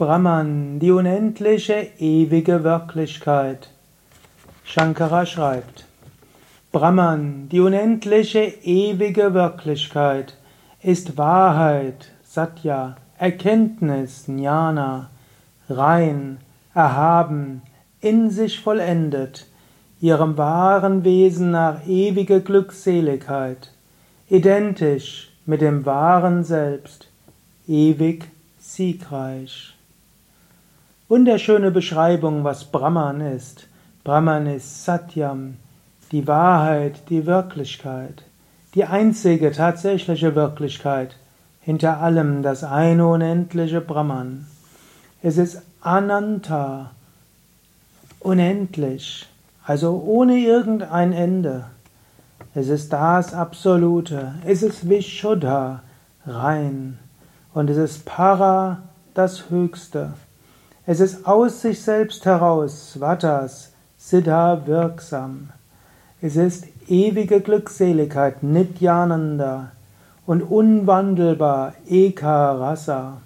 Brahman, die unendliche, ewige Wirklichkeit. Shankara schreibt, Brahman, die unendliche, ewige Wirklichkeit, ist Wahrheit, Satya, Erkenntnis, Jnana, rein, erhaben, in sich vollendet, ihrem wahren Wesen nach ewige Glückseligkeit, identisch mit dem wahren Selbst, ewig siegreich. Wunderschöne Beschreibung, was Brahman ist. Brahman ist Satyam, die Wahrheit, die Wirklichkeit, die einzige tatsächliche Wirklichkeit, hinter allem das eine unendliche Brahman. Es ist Ananta, unendlich, also ohne irgendein Ende. Es ist das Absolute, es ist Vishuddha, rein, und es ist Para, das Höchste. Es ist aus sich selbst heraus, Svatas, Siddha wirksam. Es ist ewige Glückseligkeit, Nityananda und unwandelbar, Eka Rasa.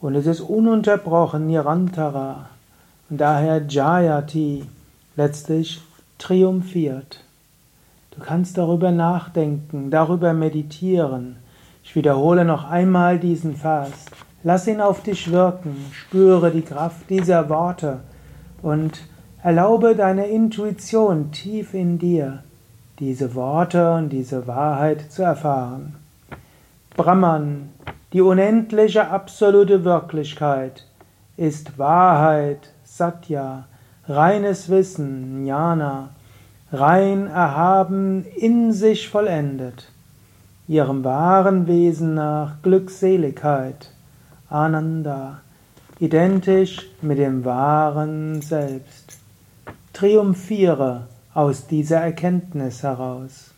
Und es ist ununterbrochen, Nirantara und daher Jayati, letztlich triumphiert. Du kannst darüber nachdenken, darüber meditieren. Ich wiederhole noch einmal diesen Vers. Lass ihn auf dich wirken, spüre die Kraft dieser Worte und erlaube deiner Intuition tief in dir, diese Worte und diese Wahrheit zu erfahren. Brahman, die unendliche absolute Wirklichkeit, ist Wahrheit, Satya, reines Wissen, Jnana, rein erhaben, in sich vollendet, ihrem wahren Wesen nach Glückseligkeit, Ananda, identisch mit dem wahren Selbst. Triumphiere aus dieser Erkenntnis heraus.